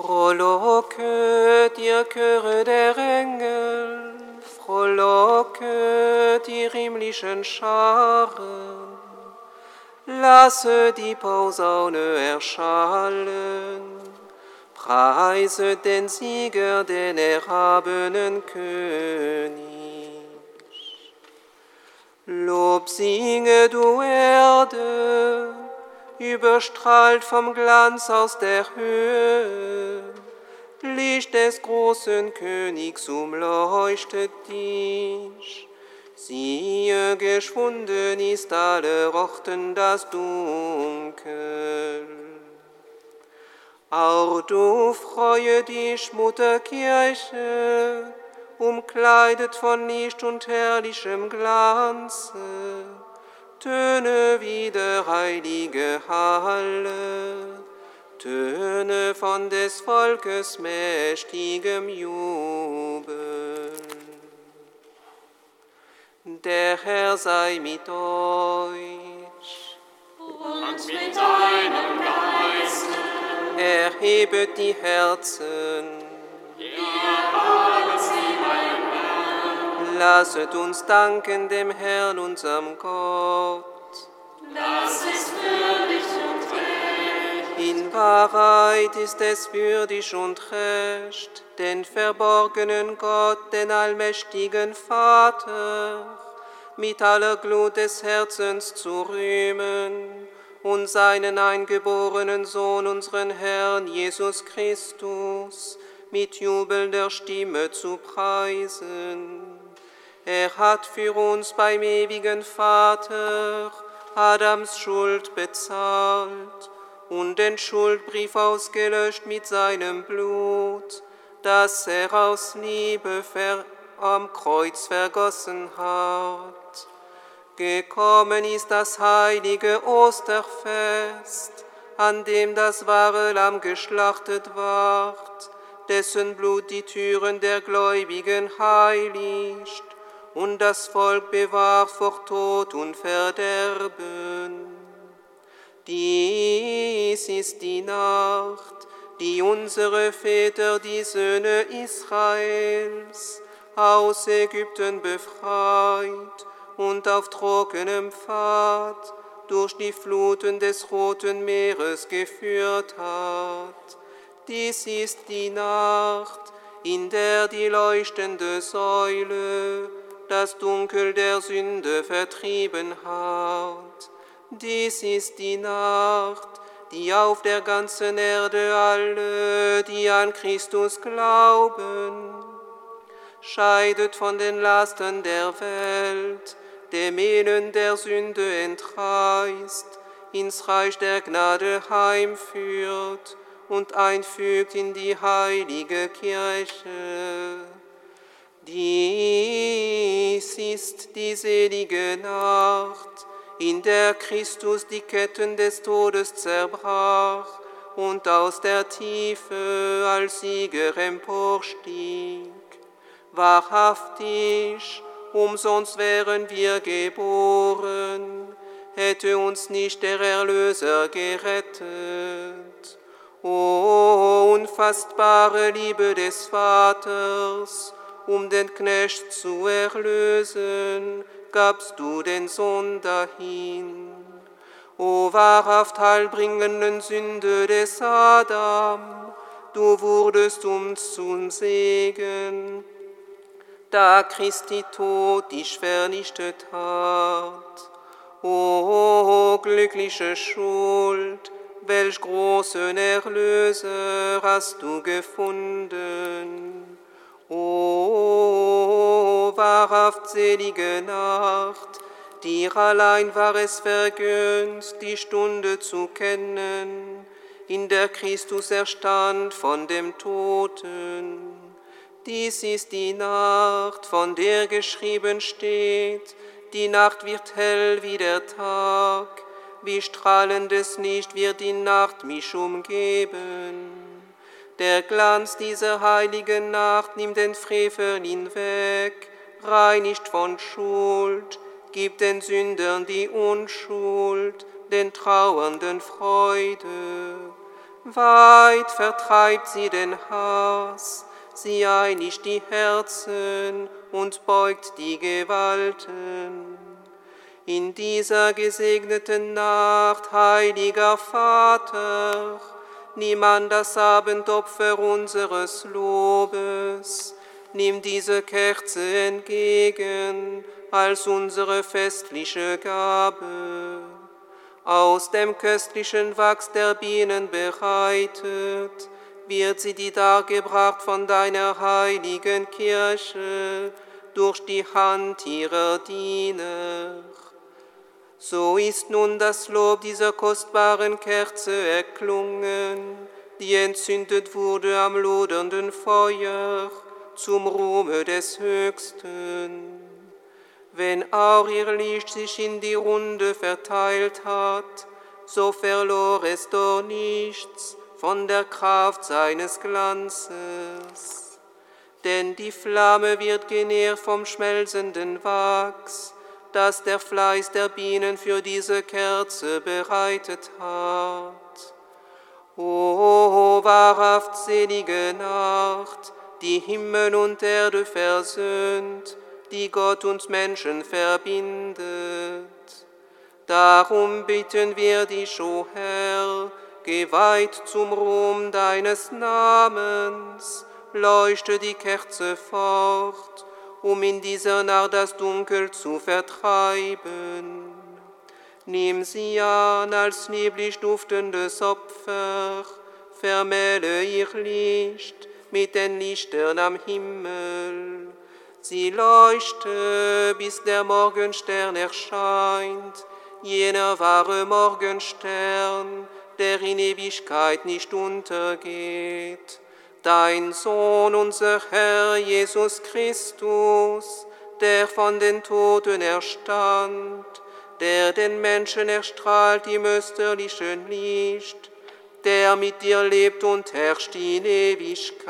Frohlocket, ihr Chöre der Engel, frohlocket, ihr himmlischen Scharen, lasse die Posaune erschallen, preise den Sieger, den erhabenen König. Lob singe du Erde, überstrahlt vom Glanz aus der Höhe. Licht des großen Königs umleuchtet dich. Siehe, geschwunden ist alle Orten das Dunkel. Auch du freue dich, Mutterkirche, umkleidet von Licht und herrlichem Glanze töne wieder heilige Halle, töne von des Volkes mächtigem Jubel. Der Herr sei mit euch. Und mit deinem Geist. Erhebet die Herzen. Lasset uns danken dem Herrn, unserem Gott. Das ist würdig und recht. In Wahrheit ist es würdig und recht, den verborgenen Gott, den allmächtigen Vater, mit aller Glut des Herzens zu rühmen und seinen eingeborenen Sohn, unseren Herrn Jesus Christus, mit jubelnder Stimme zu preisen. Er hat für uns beim ewigen Vater Adams Schuld bezahlt und den Schuldbrief ausgelöscht mit seinem Blut, das er aus Liebe am Kreuz vergossen hat. Gekommen ist das heilige Osterfest, an dem das wahre Lamm geschlachtet ward, dessen Blut die Türen der Gläubigen heiligt und das Volk bewahrt vor Tod und Verderben. Dies ist die Nacht, die unsere Väter, die Söhne Israels, aus Ägypten befreit und auf trockenem Pfad durch die Fluten des Roten Meeres geführt hat. Dies ist die Nacht, in der die leuchtende Säule das Dunkel der Sünde vertrieben hat. Dies ist die Nacht, die auf der ganzen Erde alle, die an Christus glauben, scheidet von den Lasten der Welt, dem Elend der Sünde entreißt, ins Reich der Gnade heimführt und einfügt in die heilige Kirche. Dies ist die selige Nacht, in der Christus die Ketten des Todes zerbrach und aus der Tiefe als Sieger emporstieg. Wahrhaftig, umsonst wären wir geboren, hätte uns nicht der Erlöser gerettet. O unfassbare Liebe des Vaters, um den Knecht zu erlösen, gabst du den Sohn dahin. O wahrhaft heilbringenden Sünde des Adam, du wurdest uns zum Segen, da Christi Tod dich vernichtet hat. O glückliche Schuld, welch großen Erlöser hast du gefunden. O wahrhaft selige Nacht, dir allein war es vergönnt, die Stunde zu kennen, in der Christus erstand von dem Toten. Dies ist die Nacht, von der geschrieben steht, die Nacht wird hell wie der Tag, wie strahlendes Licht wird die Nacht mich umgeben. Der Glanz dieser heiligen Nacht nimmt den Frevel hinweg, reinigt von Schuld, gibt den Sündern die Unschuld, den Trauernden Freude. Weit vertreibt sie den Hass, sie einigt die Herzen und beugt die Gewalten. In dieser gesegneten Nacht, heiliger Vater, nimm an das Abendopfer unseres Lobes, nimm diese Kerze entgegen als unsere festliche Gabe. Aus dem köstlichen Wachs der Bienen bereitet, wird sie die dargebracht von deiner heiligen Kirche durch die Hand ihrer Diener. So ist nun das Lob dieser kostbaren Kerze erklungen, die entzündet wurde am lodernden Feuer zum Ruhme des Höchsten. Wenn auch ihr Licht sich in die Runde verteilt hat, so verlor es doch nichts von der Kraft seines Glanzes. Denn die Flamme wird genährt vom schmelzenden Wachs, das der Fleiß der Bienen für diese Kerze bereitet hat. O wahrhaft selige Nacht, die Himmel und Erde versöhnt, die Gott und Menschen verbindet. Darum bitten wir dich, o Herr, geweiht zum Ruhm deines Namens, leuchte die Kerze fort um in dieser Nacht das Dunkel zu vertreiben. Nimm sie an als lieblich duftendes Opfer, vermähle ihr Licht mit den Lichtern am Himmel. Sie leuchte, bis der Morgenstern erscheint, jener wahre Morgenstern, der in Ewigkeit nicht untergeht dein Sohn, unser Herr Jesus Christus, der von den Toten erstand, der den Menschen erstrahlt im österlichen Licht, der mit dir lebt und herrscht in Ewigkeit.